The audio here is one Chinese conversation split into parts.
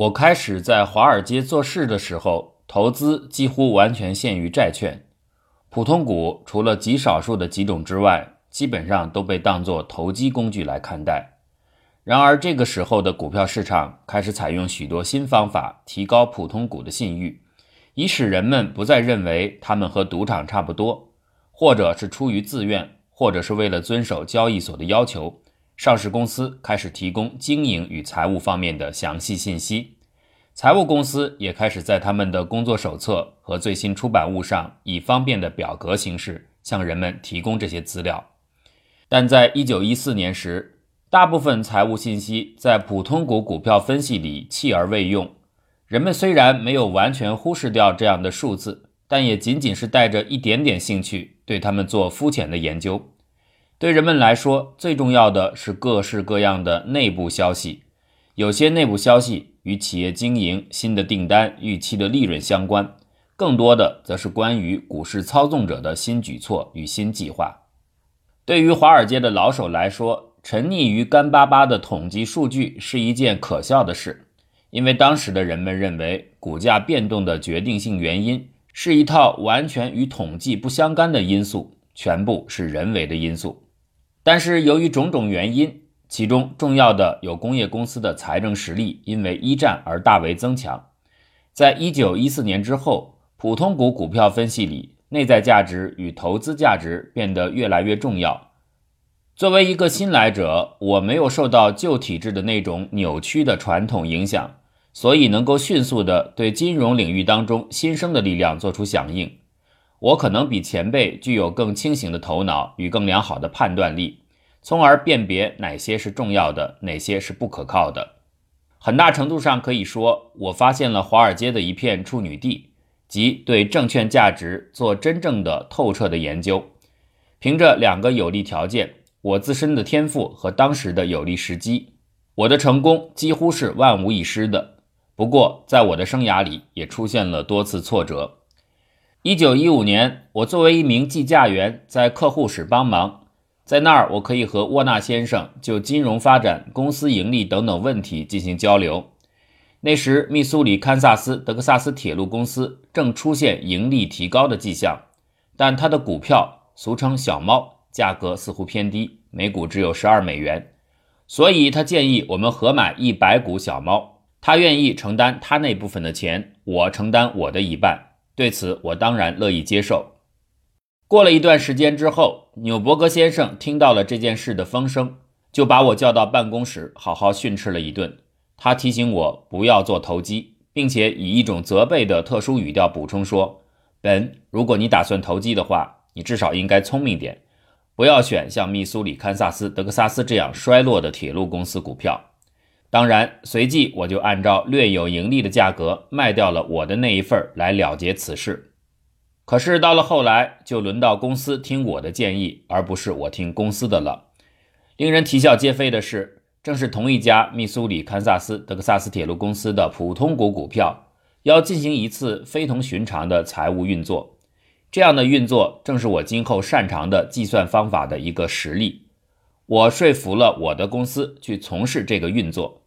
我开始在华尔街做事的时候，投资几乎完全限于债券，普通股除了极少数的几种之外，基本上都被当作投机工具来看待。然而，这个时候的股票市场开始采用许多新方法，提高普通股的信誉，以使人们不再认为他们和赌场差不多，或者是出于自愿，或者是为了遵守交易所的要求。上市公司开始提供经营与财务方面的详细信息，财务公司也开始在他们的工作手册和最新出版物上以方便的表格形式向人们提供这些资料。但在一九一四年时，大部分财务信息在普通股股票分析里弃而未用。人们虽然没有完全忽视掉这样的数字，但也仅仅是带着一点点兴趣对他们做肤浅的研究。对人们来说，最重要的是各式各样的内部消息。有些内部消息与企业经营、新的订单、预期的利润相关，更多的则是关于股市操纵者的新举措与新计划。对于华尔街的老手来说，沉溺于干巴巴的统计数据是一件可笑的事，因为当时的人们认为，股价变动的决定性原因是一套完全与统计不相干的因素，全部是人为的因素。但是由于种种原因，其中重要的有工业公司的财政实力因为一战而大为增强。在一九一四年之后，普通股股票分析里，内在价值与投资价值变得越来越重要。作为一个新来者，我没有受到旧体制的那种扭曲的传统影响，所以能够迅速地对金融领域当中新生的力量做出响应。我可能比前辈具有更清醒的头脑与更良好的判断力，从而辨别哪些是重要的，哪些是不可靠的。很大程度上可以说，我发现了华尔街的一片处女地，即对证券价值做真正的透彻的研究。凭着两个有利条件：我自身的天赋和当时的有利时机，我的成功几乎是万无一失的。不过，在我的生涯里也出现了多次挫折。一九一五年，我作为一名计价员在客户室帮忙，在那儿我可以和沃纳先生就金融发展、公司盈利等等问题进行交流。那时，密苏里堪萨斯德克萨斯铁路公司正出现盈利提高的迹象，但它的股票俗称“小猫”，价格似乎偏低，每股只有十二美元，所以他建议我们合买一百股小猫，他愿意承担他那部分的钱，我承担我的一半。对此，我当然乐意接受。过了一段时间之后，纽伯格先生听到了这件事的风声，就把我叫到办公室，好好训斥了一顿。他提醒我不要做投机，并且以一种责备的特殊语调补充说：“本，如果你打算投机的话，你至少应该聪明点，不要选像密苏里、堪萨斯、德克萨斯这样衰落的铁路公司股票。”当然，随即我就按照略有盈利的价格卖掉了我的那一份来了结此事。可是到了后来，就轮到公司听我的建议，而不是我听公司的了。令人啼笑皆非的是，正是同一家密苏里堪萨斯德克萨斯铁路公司的普通股股票要进行一次非同寻常的财务运作。这样的运作正是我今后擅长的计算方法的一个实例。我说服了我的公司去从事这个运作。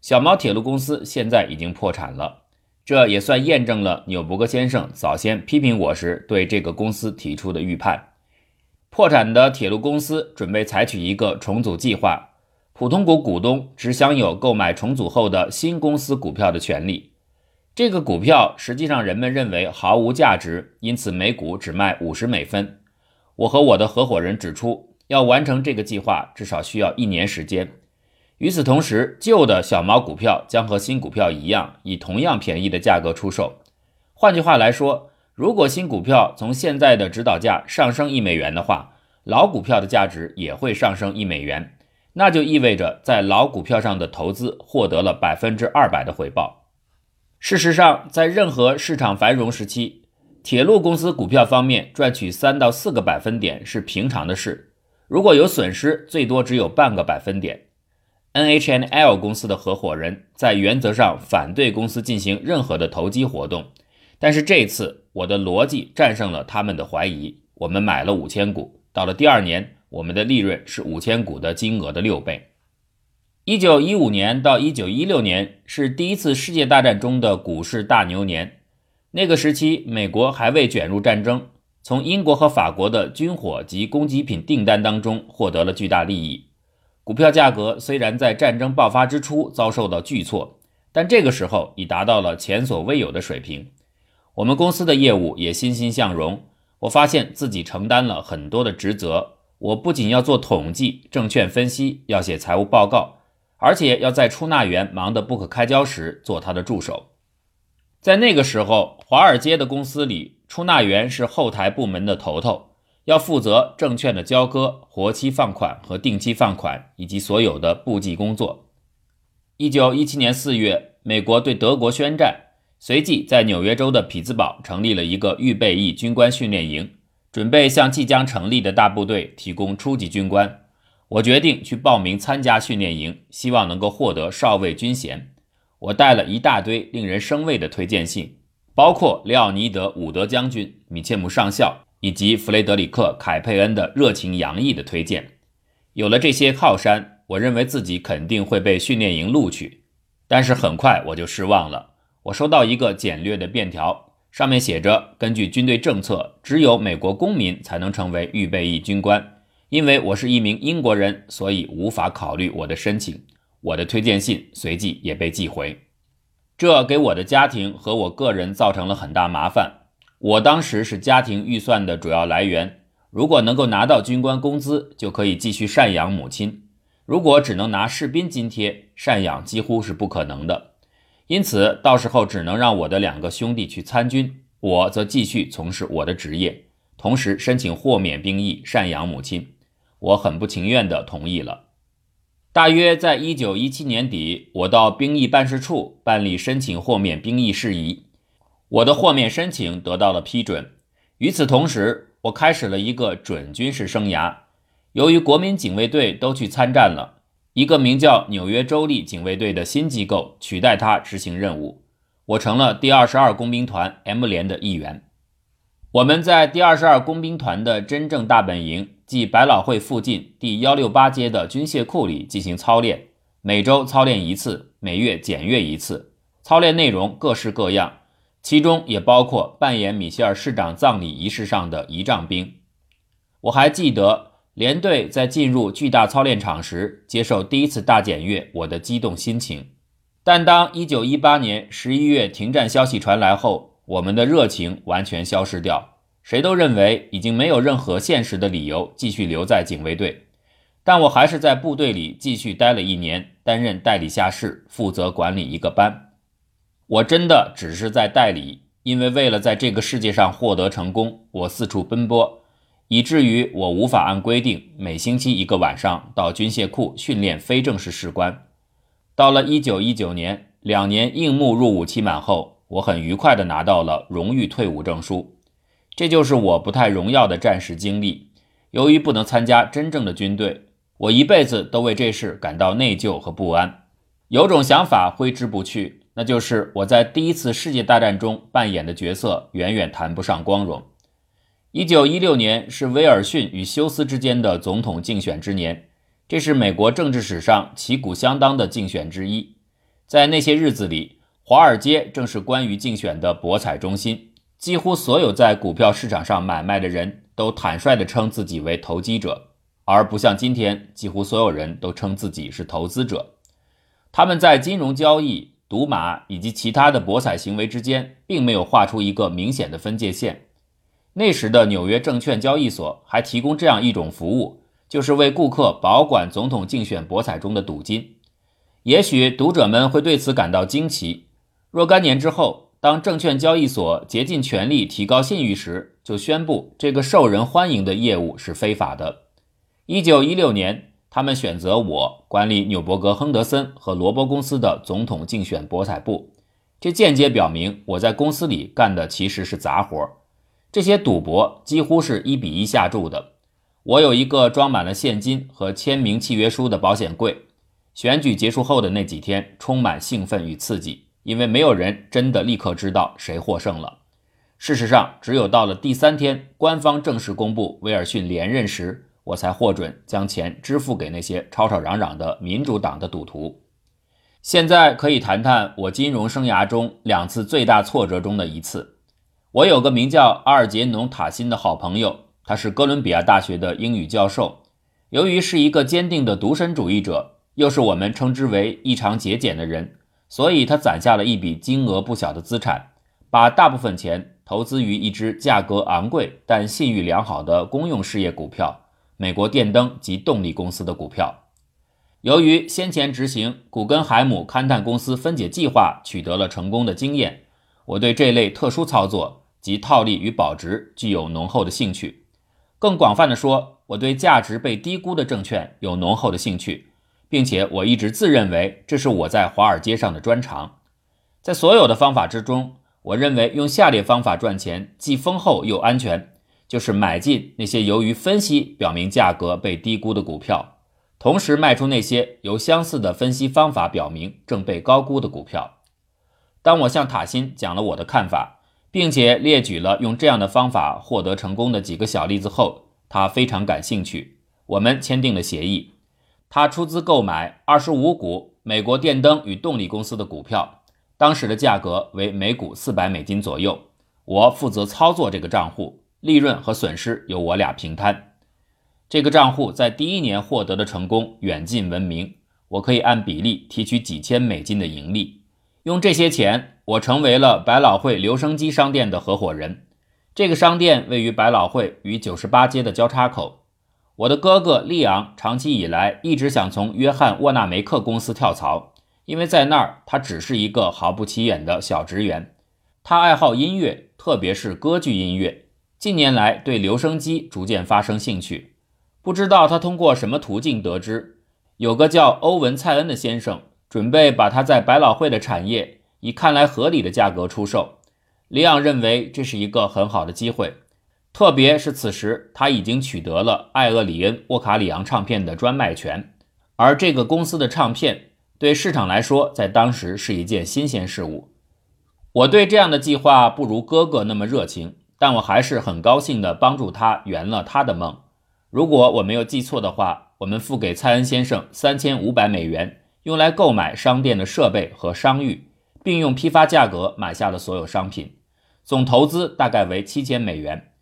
小毛铁路公司现在已经破产了，这也算验证了纽伯格先生早先批评我时对这个公司提出的预判。破产的铁路公司准备采取一个重组计划，普通股股东只享有购买重组后的新公司股票的权利。这个股票实际上人们认为毫无价值，因此每股只卖五十美分。我和我的合伙人指出，要完成这个计划至少需要一年时间。与此同时，旧的小毛股票将和新股票一样，以同样便宜的价格出售。换句话来说，如果新股票从现在的指导价上升一美元的话，老股票的价值也会上升一美元。那就意味着在老股票上的投资获得了百分之二百的回报。事实上，在任何市场繁荣时期，铁路公司股票方面赚取三到四个百分点是平常的事。如果有损失，最多只有半个百分点。NHNL 公司的合伙人，在原则上反对公司进行任何的投机活动，但是这次我的逻辑战胜了他们的怀疑。我们买了五千股，到了第二年，我们的利润是五千股的金额的六倍。一九一五年到一九一六年是第一次世界大战中的股市大牛年。那个时期，美国还未卷入战争，从英国和法国的军火及供给品订单当中获得了巨大利益。股票价格虽然在战争爆发之初遭受到巨挫，但这个时候已达到了前所未有的水平。我们公司的业务也欣欣向荣。我发现自己承担了很多的职责。我不仅要做统计、证券分析，要写财务报告。而且要在出纳员忙得不可开交时做他的助手。在那个时候，华尔街的公司里，出纳员是后台部门的头头，要负责证券的交割、活期放款和定期放款以及所有的簿记工作。一九一七年四月，美国对德国宣战，随即在纽约州的匹兹堡成立了一个预备役军官训练营，准备向即将成立的大部队提供初级军官。我决定去报名参加训练营，希望能够获得少尉军衔。我带了一大堆令人生畏的推荐信，包括列奥尼德·伍德将军、米切姆上校以及弗雷德里克·凯佩恩的热情洋溢的推荐。有了这些靠山，我认为自己肯定会被训练营录取。但是很快我就失望了。我收到一个简略的便条，上面写着：根据军队政策，只有美国公民才能成为预备役军官。因为我是一名英国人，所以无法考虑我的申请。我的推荐信随即也被寄回，这给我的家庭和我个人造成了很大麻烦。我当时是家庭预算的主要来源，如果能够拿到军官工资，就可以继续赡养母亲；如果只能拿士兵津贴，赡养几乎是不可能的。因此，到时候只能让我的两个兄弟去参军，我则继续从事我的职业，同时申请豁免兵役，赡养母亲。我很不情愿地同意了。大约在一九一七年底，我到兵役办事处办理申请豁免兵役事宜，我的豁免申请得到了批准。与此同时，我开始了一个准军事生涯。由于国民警卫队都去参战了，一个名叫纽约州立警卫队的新机构取代他执行任务，我成了第二十二工兵团 M 连的一员。我们在第二十二工兵团的真正大本营，即百老汇附近第幺六八街的军械库里进行操练，每周操练一次，每月检阅一次。操练内容各式各样，其中也包括扮演米歇尔市长葬礼仪式上的仪仗兵。我还记得连队在进入巨大操练场时，接受第一次大检阅，我的激动心情。但当一九一八年十一月停战消息传来后，我们的热情完全消失掉，谁都认为已经没有任何现实的理由继续留在警卫队，但我还是在部队里继续待了一年，担任代理下士，负责管理一个班。我真的只是在代理，因为为了在这个世界上获得成功，我四处奔波，以至于我无法按规定每星期一个晚上到军械库训练非正式士官。到了一九一九年，两年应募入伍期满后。我很愉快地拿到了荣誉退伍证书，这就是我不太荣耀的战时经历。由于不能参加真正的军队，我一辈子都为这事感到内疚和不安。有种想法挥之不去，那就是我在第一次世界大战中扮演的角色远远谈不上光荣。一九一六年是威尔逊与休斯之间的总统竞选之年，这是美国政治史上旗鼓相当的竞选之一。在那些日子里。华尔街正是关于竞选的博彩中心，几乎所有在股票市场上买卖的人都坦率地称自己为投机者，而不像今天，几乎所有人都称自己是投资者。他们在金融交易、赌马以及其他的博彩行为之间，并没有画出一个明显的分界线。那时的纽约证券交易所还提供这样一种服务，就是为顾客保管总统竞选博彩中的赌金。也许读者们会对此感到惊奇。若干年之后，当证券交易所竭尽全力提高信誉时，就宣布这个受人欢迎的业务是非法的。一九一六年，他们选择我管理纽伯格、亨德森和罗伯公司的总统竞选博彩部，这间接表明我在公司里干的其实是杂活。这些赌博几乎是一比一下注的。我有一个装满了现金和签名契约书的保险柜。选举结束后的那几天，充满兴奋与刺激。因为没有人真的立刻知道谁获胜了。事实上，只有到了第三天，官方正式公布威尔逊连任时，我才获准将钱支付给那些吵吵嚷嚷的民主党的赌徒。现在可以谈谈我金融生涯中两次最大挫折中的一次。我有个名叫阿尔杰农·塔辛的好朋友，他是哥伦比亚大学的英语教授。由于是一个坚定的独身主义者，又是我们称之为异常节俭的人，所以他攒下了一笔金额不小的资产，把大部分钱投资于一只价格昂贵但信誉良好的公用事业股票——美国电灯及动力公司的股票。由于先前执行古根海姆勘探公司分解计划取得了成功的经验，我对这类特殊操作及套利与保值具有浓厚的兴趣。更广泛的说，我对价值被低估的证券有浓厚的兴趣，并且我一直自认为这是我在华尔街上的专长。在所有的方法之中，我认为用下列方法赚钱既丰厚又安全，就是买进那些由于分析表明价格被低估的股票。同时卖出那些由相似的分析方法表明正被高估的股票。当我向塔辛讲了我的看法，并且列举了用这样的方法获得成功的几个小例子后，他非常感兴趣。我们签订了协议，他出资购买二十五股美国电灯与动力公司的股票，当时的价格为每股四百美金左右。我负责操作这个账户，利润和损失由我俩平摊。这个账户在第一年获得的成功远近闻名，我可以按比例提取几千美金的盈利。用这些钱，我成为了百老汇留声机商店的合伙人。这个商店位于百老汇与九十八街的交叉口。我的哥哥利昂长期以来一直想从约翰沃纳梅克公司跳槽，因为在那儿他只是一个毫不起眼的小职员。他爱好音乐，特别是歌剧音乐。近年来对留声机逐渐发生兴趣。不知道他通过什么途径得知，有个叫欧文·蔡恩的先生准备把他在百老汇的产业以看来合理的价格出售。里昂认为这是一个很好的机会，特别是此时他已经取得了艾厄里恩·沃卡里昂唱片的专卖权，而这个公司的唱片对市场来说在当时是一件新鲜事物。我对这样的计划不如哥哥那么热情，但我还是很高兴地帮助他圆了他的梦。如果我没有记错的话，我们付给蔡恩先生三千五百美元，用来购买商店的设备和商誉，并用批发价格买下了所有商品，总投资大概为七千美元。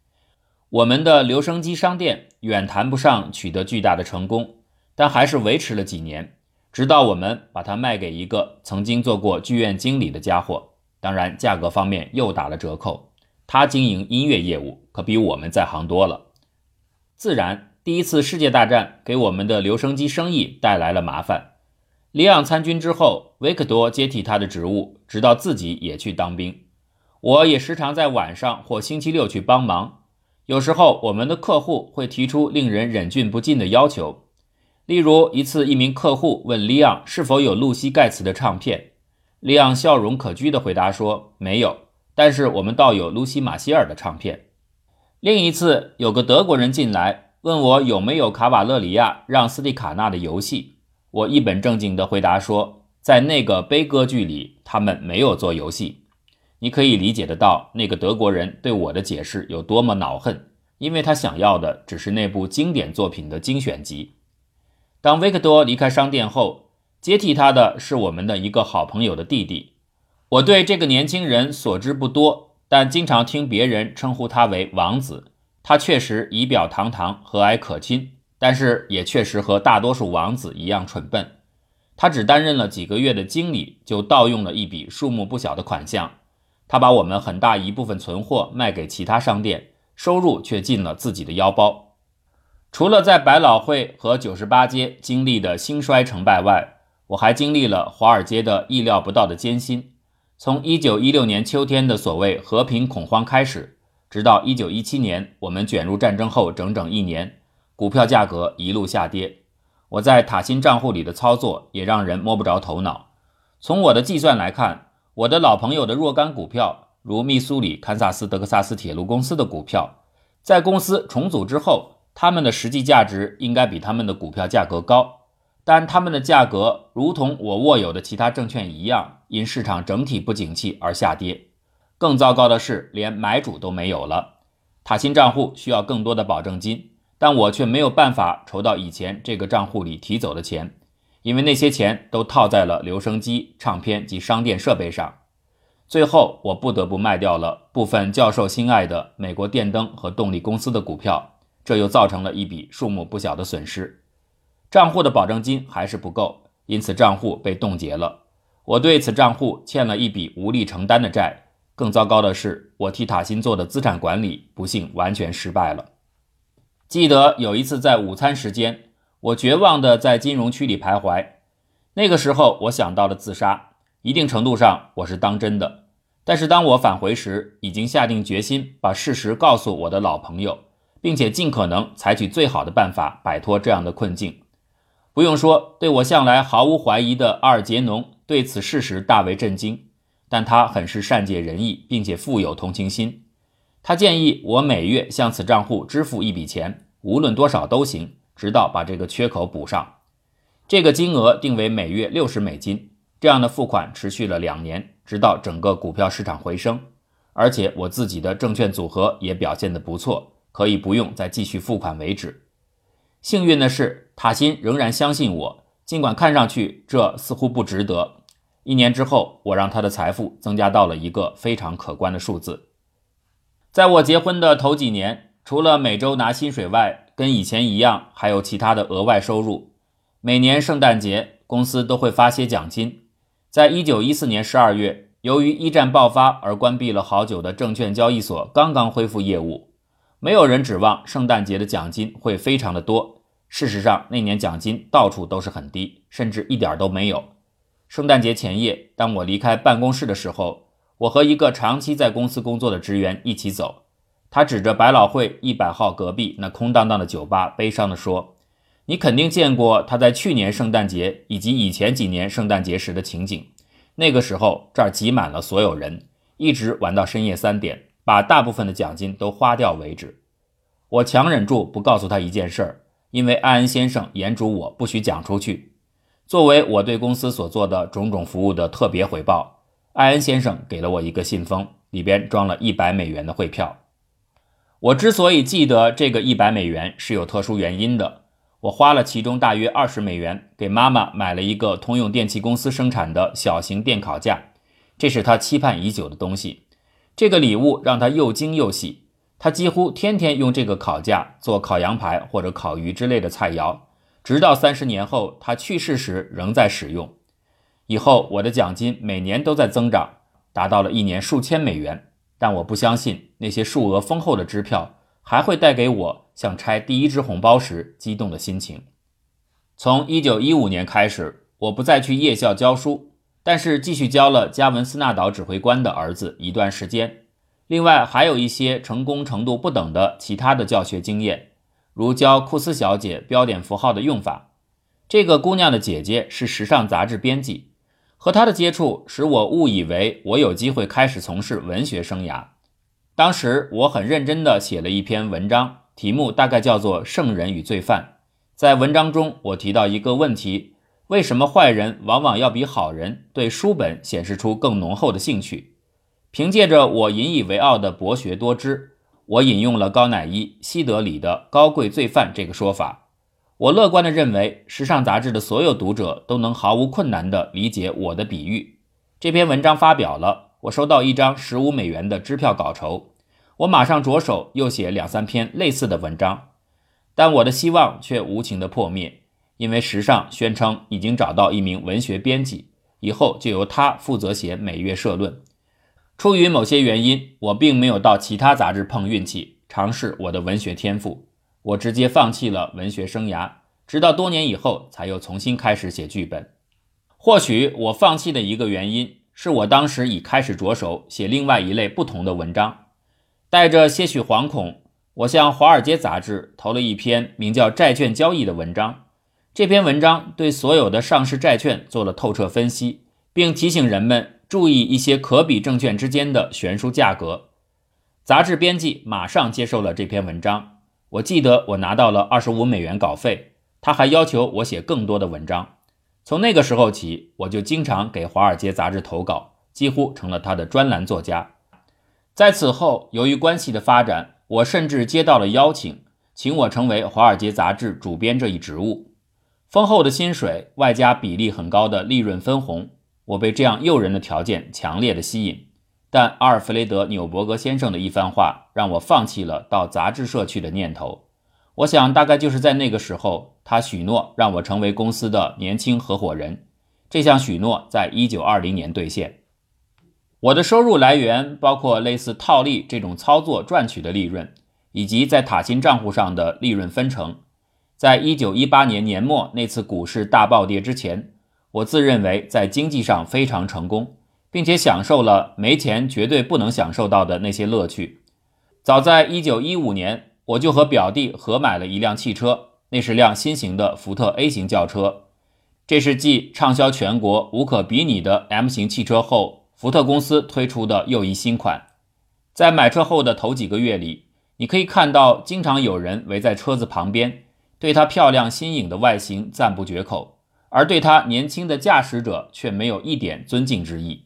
我们的留声机商店远谈不上取得巨大的成功，但还是维持了几年，直到我们把它卖给一个曾经做过剧院经理的家伙。当然，价格方面又打了折扣。他经营音乐业务可比我们在行多了。自然，第一次世界大战给我们的留声机生意带来了麻烦。里昂参军之后，维克多接替他的职务，直到自己也去当兵。我也时常在晚上或星期六去帮忙。有时候，我们的客户会提出令人忍俊不禁的要求。例如，一次，一名客户问里昂是否有露西·盖茨的唱片。里昂笑容可掬地回答说：“没有，但是我们倒有露西·马歇尔的唱片。”另一次，有个德国人进来问我有没有卡瓦勒里亚让斯蒂卡纳的游戏。我一本正经地回答说，在那个悲歌剧里，他们没有做游戏。你可以理解得到那个德国人对我的解释有多么恼恨，因为他想要的只是那部经典作品的精选集。当维克多离开商店后，接替他的是我们的一个好朋友的弟弟。我对这个年轻人所知不多。但经常听别人称呼他为王子，他确实仪表堂堂、和蔼可亲，但是也确实和大多数王子一样蠢笨。他只担任了几个月的经理，就盗用了一笔数目不小的款项。他把我们很大一部分存货卖给其他商店，收入却进了自己的腰包。除了在百老汇和九十八街经历的兴衰成败外，我还经历了华尔街的意料不到的艰辛。从一九一六年秋天的所谓和平恐慌开始，直到一九一七年我们卷入战争后整整一年，股票价格一路下跌。我在塔辛账户里的操作也让人摸不着头脑。从我的计算来看，我的老朋友的若干股票，如密苏里、堪萨斯、德克萨斯铁路公司的股票，在公司重组之后，他们的实际价值应该比他们的股票价格高。但他们的价格如同我握有的其他证券一样，因市场整体不景气而下跌。更糟糕的是，连买主都没有了。塔新账户需要更多的保证金，但我却没有办法筹到以前这个账户里提走的钱，因为那些钱都套在了留声机、唱片及商店设备上。最后，我不得不卖掉了部分教授心爱的美国电灯和动力公司的股票，这又造成了一笔数目不小的损失。账户的保证金还是不够，因此账户被冻结了。我对此账户欠了一笔无力承担的债。更糟糕的是，我替塔辛做的资产管理不幸完全失败了。记得有一次在午餐时间，我绝望地在金融区里徘徊。那个时候，我想到了自杀。一定程度上，我是当真的。但是当我返回时，已经下定决心把事实告诉我的老朋友，并且尽可能采取最好的办法摆脱这样的困境。不用说，对我向来毫无怀疑的阿尔杰农对此事实大为震惊。但他很是善解人意，并且富有同情心。他建议我每月向此账户支付一笔钱，无论多少都行，直到把这个缺口补上。这个金额定为每月六十美金。这样的付款持续了两年，直到整个股票市场回升，而且我自己的证券组合也表现得不错，可以不用再继续付款为止。幸运的是，塔辛仍然相信我，尽管看上去这似乎不值得。一年之后，我让他的财富增加到了一个非常可观的数字。在我结婚的头几年，除了每周拿薪水外，跟以前一样，还有其他的额外收入。每年圣诞节，公司都会发些奖金。在一九一四年十二月，由于一战爆发而关闭了好久的证券交易所刚刚恢复业务，没有人指望圣诞节的奖金会非常的多。事实上，那年奖金到处都是很低，甚至一点都没有。圣诞节前夜，当我离开办公室的时候，我和一个长期在公司工作的职员一起走。他指着百老汇一百号隔壁那空荡荡的酒吧，悲伤地说：“你肯定见过他在去年圣诞节以及以前几年圣诞节时的情景。那个时候这儿挤满了所有人，一直玩到深夜三点，把大部分的奖金都花掉为止。”我强忍住不告诉他一件事儿，因为艾恩先生严嘱我不许讲出去。作为我对公司所做的种种服务的特别回报，艾恩先生给了我一个信封，里边装了一百美元的汇票。我之所以记得这个一百美元是有特殊原因的。我花了其中大约二十美元给妈妈买了一个通用电气公司生产的小型电烤架，这是她期盼已久的东西。这个礼物让她又惊又喜，他几乎天天用这个烤架做烤羊排或者烤鱼之类的菜肴。直到三十年后，他去世时仍在使用。以后我的奖金每年都在增长，达到了一年数千美元。但我不相信那些数额丰厚的支票还会带给我像拆第一支红包时激动的心情。从一九一五年开始，我不再去夜校教书，但是继续教了加文斯纳岛指挥官的儿子一段时间。另外还有一些成功程度不等的其他的教学经验。如教库斯小姐标点符号的用法，这个姑娘的姐姐是时尚杂志编辑，和她的接触使我误以为我有机会开始从事文学生涯。当时我很认真地写了一篇文章，题目大概叫做《圣人与罪犯》。在文章中，我提到一个问题：为什么坏人往往要比好人对书本显示出更浓厚的兴趣？凭借着我引以为傲的博学多知。我引用了高乃伊、西德里的“高贵罪犯”这个说法。我乐观地认为，时尚杂志的所有读者都能毫无困难地理解我的比喻。这篇文章发表了，我收到一张十五美元的支票稿酬。我马上着手又写两三篇类似的文章，但我的希望却无情地破灭，因为时尚宣称已经找到一名文学编辑，以后就由他负责写每月社论。出于某些原因，我并没有到其他杂志碰运气，尝试我的文学天赋。我直接放弃了文学生涯，直到多年以后才又重新开始写剧本。或许我放弃的一个原因，是我当时已开始着手写另外一类不同的文章。带着些许惶恐，我向《华尔街》杂志投了一篇名叫《债券交易》的文章。这篇文章对所有的上市债券做了透彻分析，并提醒人们。注意一些可比证券之间的悬殊价格。杂志编辑马上接受了这篇文章。我记得我拿到了二十五美元稿费。他还要求我写更多的文章。从那个时候起，我就经常给《华尔街》杂志投稿，几乎成了他的专栏作家。在此后，由于关系的发展，我甚至接到了邀请，请我成为《华尔街》杂志主编这一职务。丰厚的薪水外加比例很高的利润分红，我被这样诱人的条件强烈的吸引。但阿尔弗雷德·纽伯格先生的一番话让我放弃了到杂志社去的念头。我想，大概就是在那个时候，他许诺让我成为公司的年轻合伙人。这项许诺在一九二零年兑现。我的收入来源包括类似套利这种操作赚取的利润，以及在塔金账户上的利润分成。在一九一八年年末那次股市大暴跌之前，我自认为在经济上非常成功。并且享受了没钱绝对不能享受到的那些乐趣。早在1915年，我就和表弟合买了一辆汽车，那是辆新型的福特 A 型轿车。这是继畅销全国、无可比拟的 M 型汽车后，福特公司推出的又一新款。在买车后的头几个月里，你可以看到经常有人围在车子旁边，对它漂亮新颖的外形赞不绝口，而对他年轻的驾驶者却没有一点尊敬之意。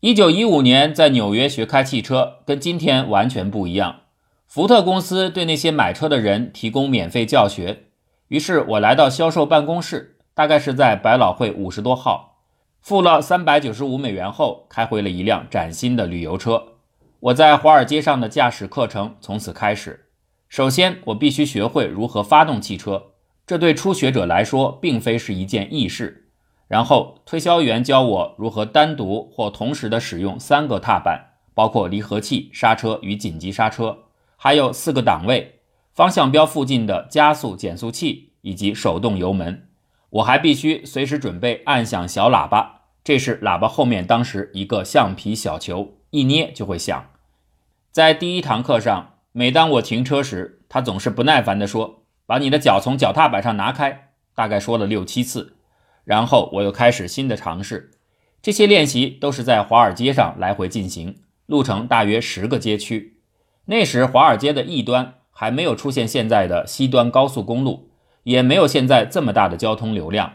一九一五年在纽约学开汽车，跟今天完全不一样。福特公司对那些买车的人提供免费教学。于是我来到销售办公室，大概是在百老汇五十多号，付了三百九十五美元后，开回了一辆崭新的旅游车。我在华尔街上的驾驶课程从此开始。首先，我必须学会如何发动汽车，这对初学者来说并非是一件易事。然后，推销员教我如何单独或同时的使用三个踏板，包括离合器、刹车与紧急刹车，还有四个档位、方向标附近的加速减速器以及手动油门。我还必须随时准备按响小喇叭，这是喇叭后面当时一个橡皮小球，一捏就会响。在第一堂课上，每当我停车时，他总是不耐烦地说：“把你的脚从脚踏板上拿开。”大概说了六七次。然后我又开始新的尝试，这些练习都是在华尔街上来回进行，路程大约十个街区。那时华尔街的一端还没有出现现在的西端高速公路，也没有现在这么大的交通流量。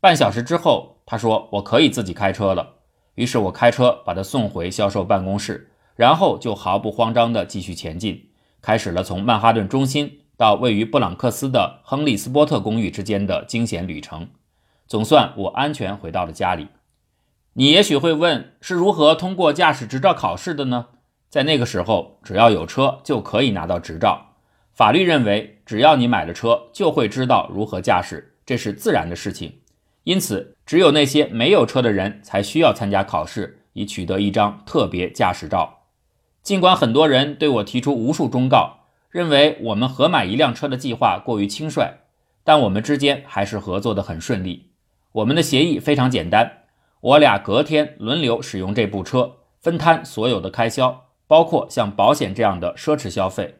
半小时之后，他说我可以自己开车了，于是我开车把他送回销售办公室，然后就毫不慌张地继续前进，开始了从曼哈顿中心到位于布朗克斯的亨利斯波特公寓之间的惊险旅程。总算我安全回到了家里。你也许会问，是如何通过驾驶执照考试的呢？在那个时候，只要有车就可以拿到执照。法律认为，只要你买了车，就会知道如何驾驶，这是自然的事情。因此，只有那些没有车的人才需要参加考试，以取得一张特别驾驶照。尽管很多人对我提出无数忠告，认为我们合买一辆车的计划过于轻率，但我们之间还是合作的很顺利。我们的协议非常简单，我俩隔天轮流使用这部车，分摊所有的开销，包括像保险这样的奢侈消费。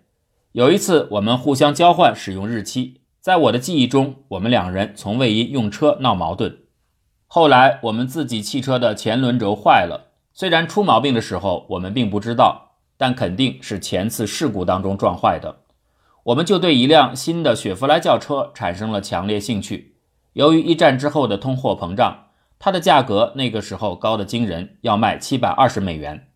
有一次，我们互相交换使用日期，在我的记忆中，我们两人从未因用车闹矛盾。后来，我们自己汽车的前轮轴坏了，虽然出毛病的时候我们并不知道，但肯定是前次事故当中撞坏的。我们就对一辆新的雪佛兰轿车产生了强烈兴趣。由于一战之后的通货膨胀，它的价格那个时候高的惊人，要卖七百二十美元。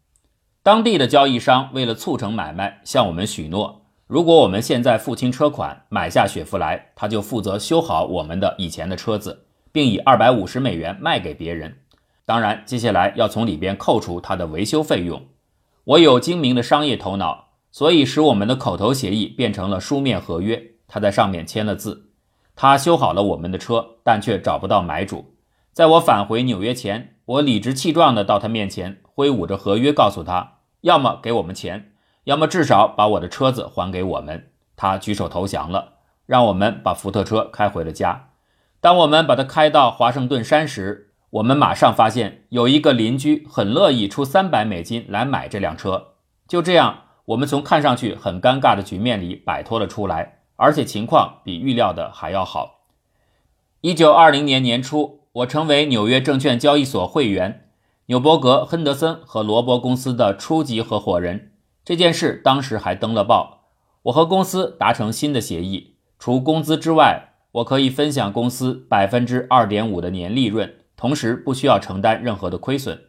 当地的交易商为了促成买卖，向我们许诺，如果我们现在付清车款买下雪佛兰，他就负责修好我们的以前的车子，并以二百五十美元卖给别人。当然，接下来要从里边扣除他的维修费用。我有精明的商业头脑，所以使我们的口头协议变成了书面合约。他在上面签了字。他修好了我们的车，但却找不到买主。在我返回纽约前，我理直气壮地到他面前，挥舞着合约，告诉他：要么给我们钱，要么至少把我的车子还给我们。他举手投降了，让我们把福特车开回了家。当我们把它开到华盛顿山时，我们马上发现有一个邻居很乐意出三百美金来买这辆车。就这样，我们从看上去很尴尬的局面里摆脱了出来。而且情况比预料的还要好。一九二零年年初，我成为纽约证券交易所会员，纽伯格、亨德森和罗伯公司的初级合伙人。这件事当时还登了报。我和公司达成新的协议，除工资之外，我可以分享公司百分之二点五的年利润，同时不需要承担任何的亏损。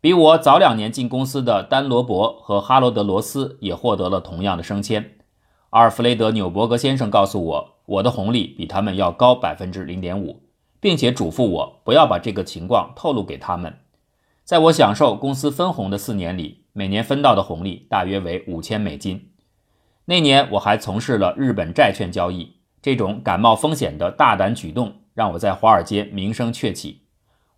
比我早两年进公司的丹·罗伯和哈罗德·罗斯也获得了同样的升迁。阿尔弗雷德·纽伯格先生告诉我，我的红利比他们要高百分之零点五，并且嘱咐我不要把这个情况透露给他们。在我享受公司分红的四年里，每年分到的红利大约为五千美金。那年我还从事了日本债券交易，这种敢冒风险的大胆举动让我在华尔街名声鹊起。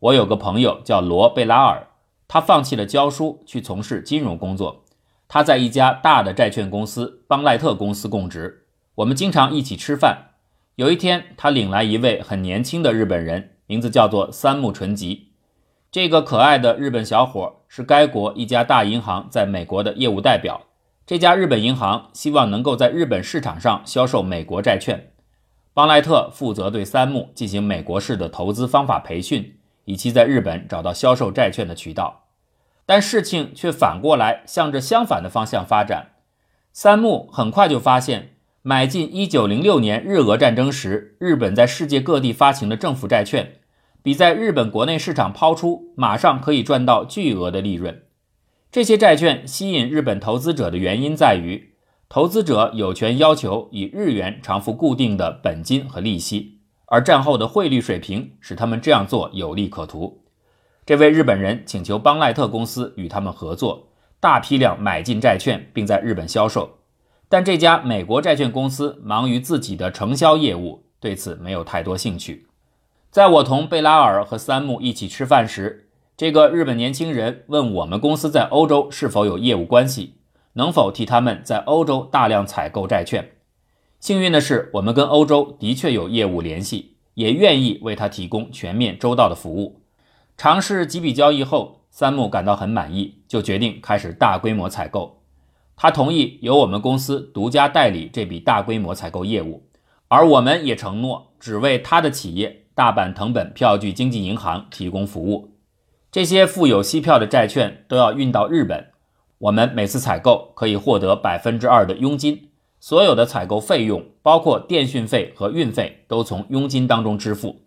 我有个朋友叫罗贝拉尔，他放弃了教书去从事金融工作。他在一家大的债券公司邦赖特公司供职，我们经常一起吃饭。有一天，他领来一位很年轻的日本人，名字叫做三木纯吉。这个可爱的日本小伙是该国一家大银行在美国的业务代表。这家日本银行希望能够在日本市场上销售美国债券。邦赖特负责对三木进行美国式的投资方法培训，以及在日本找到销售债券的渠道。但事情却反过来向着相反的方向发展。三木很快就发现，买进1906年日俄战争时日本在世界各地发行的政府债券，比在日本国内市场抛出马上可以赚到巨额的利润。这些债券吸引日本投资者的原因在于，投资者有权要求以日元偿付固定的本金和利息，而战后的汇率水平使他们这样做有利可图。这位日本人请求邦赖特公司与他们合作，大批量买进债券，并在日本销售。但这家美国债券公司忙于自己的承销业务，对此没有太多兴趣。在我同贝拉尔和三木一起吃饭时，这个日本年轻人问我们公司在欧洲是否有业务关系，能否替他们在欧洲大量采购债券。幸运的是，我们跟欧洲的确有业务联系，也愿意为他提供全面周到的服务。尝试几笔交易后，三木感到很满意，就决定开始大规模采购。他同意由我们公司独家代理这笔大规模采购业务，而我们也承诺只为他的企业大阪藤本票据经纪银行提供服务。这些富有息票的债券都要运到日本，我们每次采购可以获得百分之二的佣金，所有的采购费用，包括电讯费和运费，都从佣金当中支付。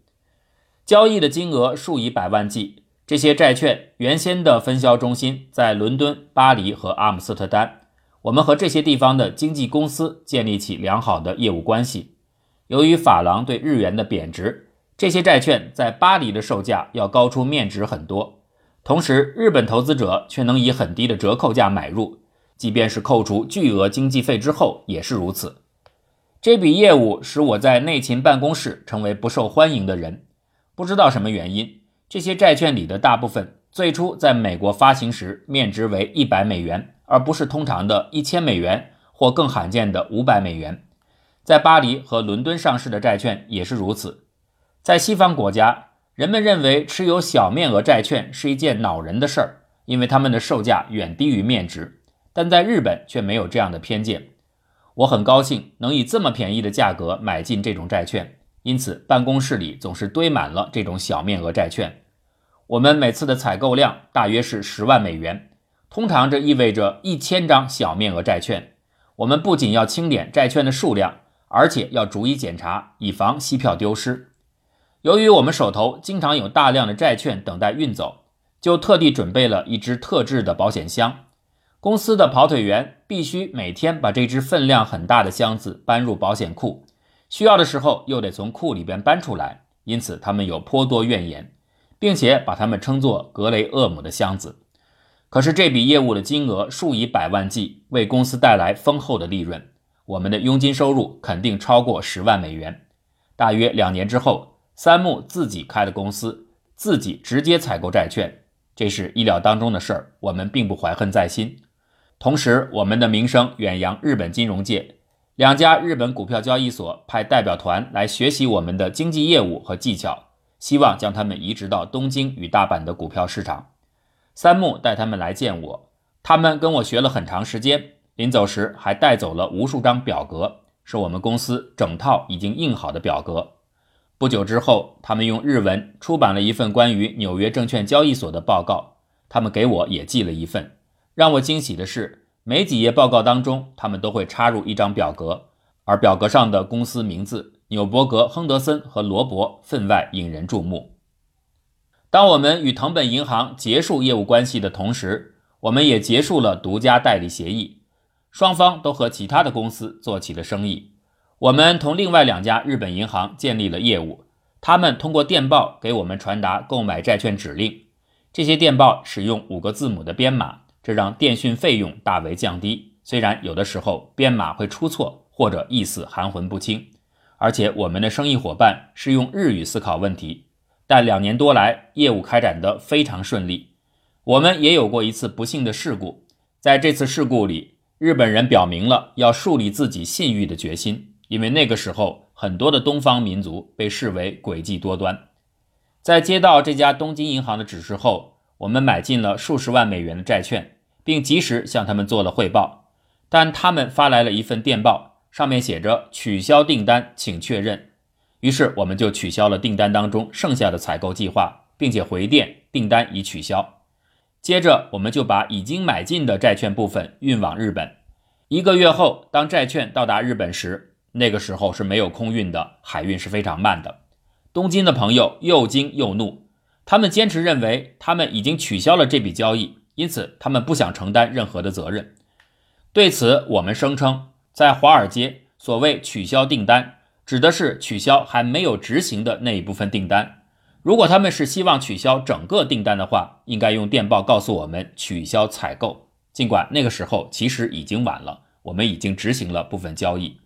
交易的金额数以百万计。这些债券原先的分销中心在伦敦、巴黎和阿姆斯特丹。我们和这些地方的经纪公司建立起良好的业务关系。由于法郎对日元的贬值，这些债券在巴黎的售价要高出面值很多。同时，日本投资者却能以很低的折扣价买入，即便是扣除巨额经纪费之后也是如此。这笔业务使我在内勤办公室成为不受欢迎的人。不知道什么原因，这些债券里的大部分最初在美国发行时面值为一百美元，而不是通常的一千美元或更罕见的五百美元。在巴黎和伦敦上市的债券也是如此。在西方国家，人们认为持有小面额债券是一件恼人的事儿，因为它们的售价远低于面值。但在日本却没有这样的偏见。我很高兴能以这么便宜的价格买进这种债券。因此，办公室里总是堆满了这种小面额债券。我们每次的采购量大约是十万美元，通常这意味着一千张小面额债券。我们不仅要清点债券的数量，而且要逐一检查，以防息票丢失。由于我们手头经常有大量的债券等待运走，就特地准备了一只特制的保险箱。公司的跑腿员必须每天把这只分量很大的箱子搬入保险库。需要的时候又得从库里边搬出来，因此他们有颇多怨言，并且把他们称作格雷厄姆的箱子。可是这笔业务的金额数以百万计，为公司带来丰厚的利润。我们的佣金收入肯定超过十万美元。大约两年之后，三木自己开了公司，自己直接采购债券，这是意料当中的事儿。我们并不怀恨在心。同时，我们的名声远扬日本金融界。两家日本股票交易所派代表团来学习我们的经济业务和技巧，希望将他们移植到东京与大阪的股票市场。三木带他们来见我，他们跟我学了很长时间，临走时还带走了无数张表格，是我们公司整套已经印好的表格。不久之后，他们用日文出版了一份关于纽约证券交易所的报告，他们给我也寄了一份。让我惊喜的是。每几页报告当中，他们都会插入一张表格，而表格上的公司名字纽伯格、亨德森和罗伯分外引人注目。当我们与藤本银行结束业务关系的同时，我们也结束了独家代理协议。双方都和其他的公司做起了生意。我们同另外两家日本银行建立了业务，他们通过电报给我们传达购买债券指令。这些电报使用五个字母的编码，这让电讯费用大为降低。虽然有的时候编码会出错或者意思含混不清，而且我们的生意伙伴是用日语思考问题，但两年多来业务开展得非常顺利。我们也有过一次不幸的事故，在这次事故里，日本人表明了要树立自己信誉的决心。因为那个时候，很多的东方民族被视为诡计多端。在接到这家东京银行的指示后，我们买进了数十万美元的债券，并及时向他们做了汇报。但他们发来了一份电报，上面写着“取消订单，请确认”。于是我们就取消了订单当中剩下的采购计划，并且回电订单已取消。接着，我们就把已经买进的债券部分运往日本。一个月后，当债券到达日本时，那个时候是没有空运的，海运是非常慢的。东京的朋友又惊又怒，他们坚持认为他们已经取消了这笔交易，因此他们不想承担任何的责任。对此，我们声称，在华尔街，所谓取消订单，指的是取消还没有执行的那一部分订单。如果他们是希望取消整个订单的话，应该用电报告诉我们取消采购。尽管那个时候其实已经晚了，我们已经执行了部分交易。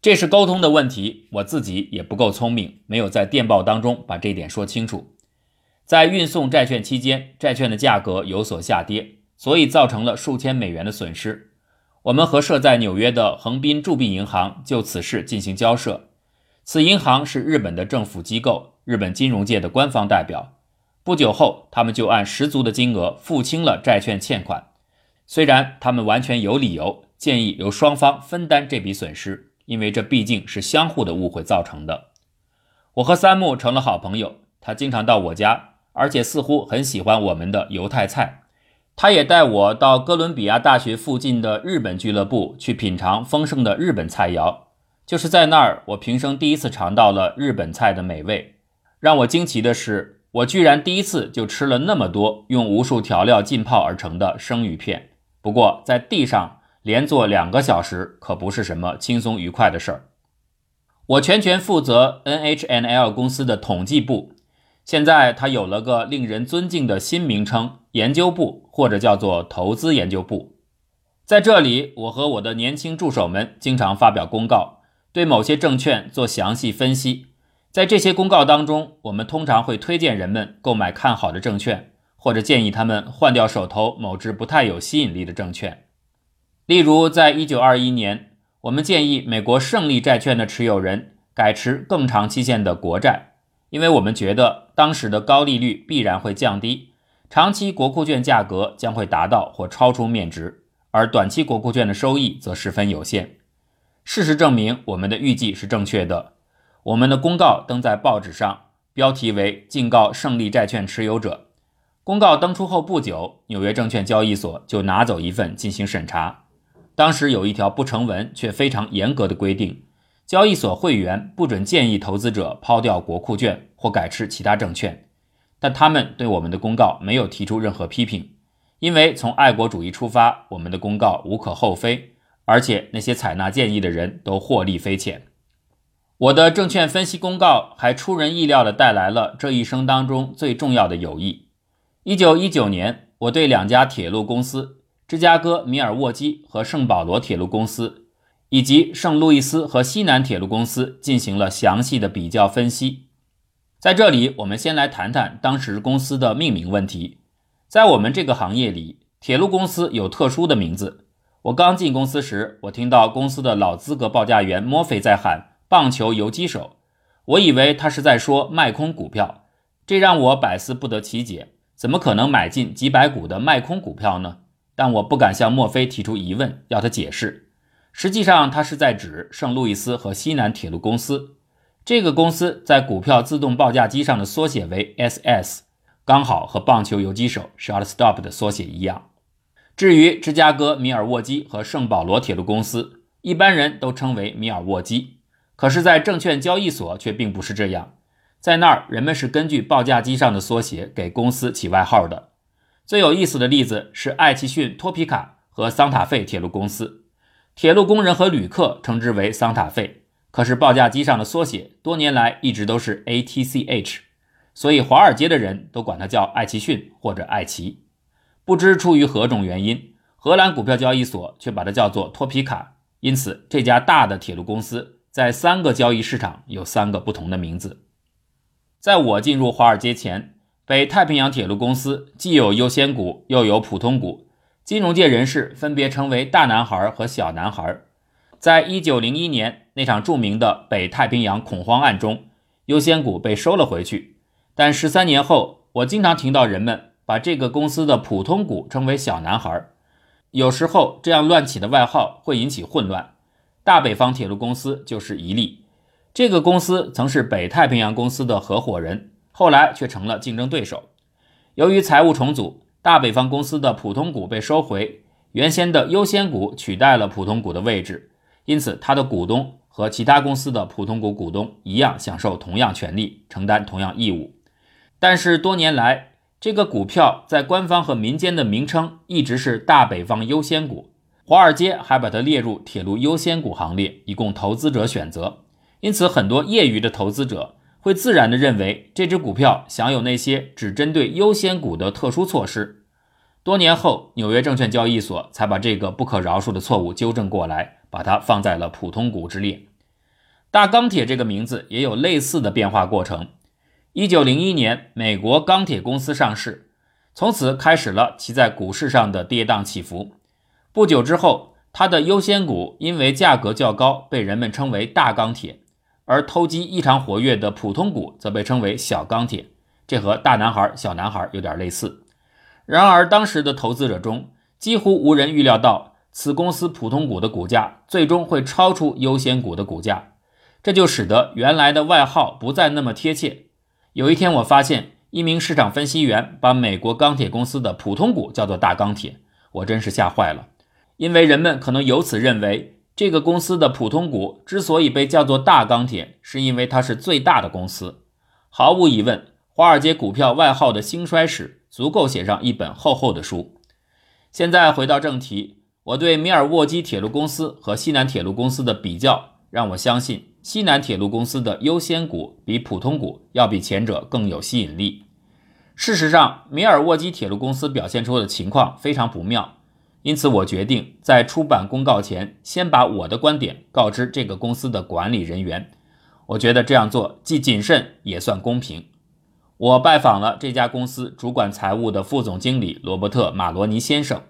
这是沟通的问题，我自己也不够聪明，没有在电报当中把这点说清楚。在运送债券期间，债券的价格有所下跌，所以造成了数千美元的损失。我们和设在纽约的横滨铸币银行就此事进行交涉。此银行是日本的政府机构，日本金融界的官方代表。不久后，他们就按十足的金额付清了债券欠款。虽然他们完全有理由建议由双方分担这笔损失。因为这毕竟是相互的误会造成的。我和三木成了好朋友，他经常到我家，而且似乎很喜欢我们的犹太菜。他也带我到哥伦比亚大学附近的日本俱乐部去品尝丰盛的日本菜肴。就是在那儿，我平生第一次尝到了日本菜的美味。让我惊奇的是，我居然第一次就吃了那么多用无数调料浸泡而成的生鱼片。不过在地上。连坐两个小时可不是什么轻松愉快的事儿。我全权负责 NHNL 公司的统计部，现在它有了个令人尊敬的新名称——研究部，或者叫做投资研究部。在这里，我和我的年轻助手们经常发表公告，对某些证券做详细分析。在这些公告当中，我们通常会推荐人们购买看好的证券，或者建议他们换掉手头某只不太有吸引力的证券。例如，在一九二一年，我们建议美国胜利债券的持有人改持更长期限的国债，因为我们觉得当时的高利率必然会降低，长期国库券价格将会达到或超出面值，而短期国库券的收益则十分有限。事实证明，我们的预计是正确的。我们的公告登在报纸上，标题为“警告胜利债券持有者”。公告登出后不久，纽约证券交易所就拿走一份进行审查。当时有一条不成文却非常严格的规定：交易所会员不准建议投资者抛掉国库券或改持其他证券。但他们对我们的公告没有提出任何批评，因为从爱国主义出发，我们的公告无可厚非，而且那些采纳建议的人都获利匪浅。我的证券分析公告还出人意料地带来了这一生当中最重要的友谊。一九一九年，我对两家铁路公司。芝加哥米尔沃基和圣保罗铁路公司，以及圣路易斯和西南铁路公司进行了详细的比较分析。在这里，我们先来谈谈当时公司的命名问题。在我们这个行业里，铁路公司有特殊的名字。我刚进公司时，我听到公司的老资格报价员莫菲在喊“棒球游击手”，我以为他是在说卖空股票，这让我百思不得其解：怎么可能买进几百股的卖空股票呢？但我不敢向墨菲提出疑问，要他解释。实际上，他是在指圣路易斯和西南铁路公司。这个公司在股票自动报价机上的缩写为 SS，刚好和棒球游击手 （shortstop） 的缩写一样。至于芝加哥米尔沃基和圣保罗铁路公司，一般人都称为米尔沃基，可是，在证券交易所却并不是这样。在那儿，人们是根据报价机上的缩写给公司起外号的。最有意思的例子是艾奇逊托皮卡和桑塔费铁路公司，铁路工人和旅客称之为桑塔费。可是报价机上的缩写多年来一直都是 ATCH，所以华尔街的人都管它叫爱奇逊或者爱奇。不知出于何种原因，荷兰股票交易所却把它叫做托皮卡。因此，这家大的铁路公司在三个交易市场有三个不同的名字。在我进入华尔街前，北太平洋铁路公司既有优先股，又有普通股。金融界人士分别称为“大男孩”和“小男孩”。在一九零一年那场著名的北太平洋恐慌案中，优先股被收了回去。但十三年后，我经常听到人们把这个公司的普通股称为“小男孩”。有时候，这样乱起的外号会引起混乱。大北方铁路公司就是一例。这个公司曾是北太平洋公司的合伙人，后来却成了竞争对手。由于财务重组，大北方公司的普通股被收回，原先的优先股取代了普通股的位置，因此它的股东和其他公司的普通股股东一样，享受同样权利，承担同样义务。但是多年来，这个股票在官方和民间的名称一直是大北方优先股，华尔街还把它列入铁路优先股行列，以供投资者选择。因此，很多业余的投资者会自然地认为这只股票享有那些只针对优先股的特殊措施。多年后，纽约证券交易所才把这个不可饶恕的错误纠正过来，把它放在了普通股之列。大钢铁这个名字也有类似的变化过程。一九零一年，美国钢铁公司上市，从此开始了其在股市上的跌宕起伏。不久之后，它的优先股因为价格较高，被人们称为大钢铁。而投机异常活跃的普通股则被称为小钢铁，这和大男孩、小男孩有点类似。然而，当时的投资者中几乎无人预料到，此公司普通股的股价最终会超出优先股的股价，这就使得原来的外号不再那么贴切。有一天，我发现一名市场分析员把美国钢铁公司的普通股叫做大钢铁，我真是吓坏了，因为人们可能由此认为。这个公司的普通股之所以被叫做大钢铁，是因为它是最大的公司。毫无疑问，华尔街股票外号的兴衰史足够写上一本厚厚的书。现在回到正题，我对米尔沃基铁路公司和西南铁路公司的比较，让我相信西南铁路公司的优先股比普通股要比前者更有吸引力。事实上，米尔沃基铁路公司表现出的情况非常不妙。因此，我决定在出版公告前，先把我的观点告知这个公司的管理人员。我觉得这样做既谨慎也算公平。我拜访了这家公司主管财务的副总经理罗伯特·马罗尼先生，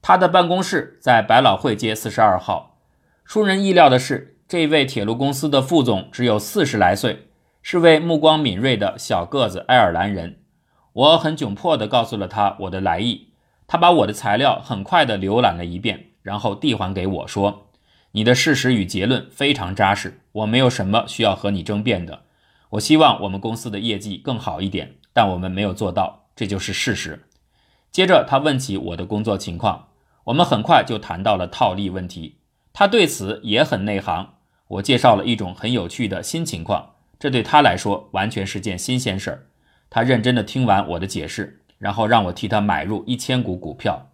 他的办公室在百老汇街四十二号。出人意料的是，这位铁路公司的副总只有四十来岁，是位目光敏锐的小个子爱尔兰人。我很窘迫地告诉了他我的来意。他把我的材料很快地浏览了一遍，然后递还给我说：“你的事实与结论非常扎实，我没有什么需要和你争辩的。我希望我们公司的业绩更好一点，但我们没有做到，这就是事实。”接着他问起我的工作情况，我们很快就谈到了套利问题。他对此也很内行。我介绍了一种很有趣的新情况，这对他来说完全是件新鲜事儿。他认真地听完我的解释。然后让我替他买入一千股股票，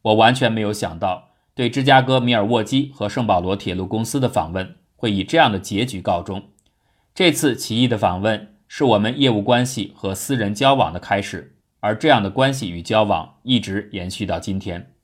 我完全没有想到，对芝加哥米尔沃基和圣保罗铁路公司的访问会以这样的结局告终。这次奇异的访问是我们业务关系和私人交往的开始，而这样的关系与交往一直延续到今天。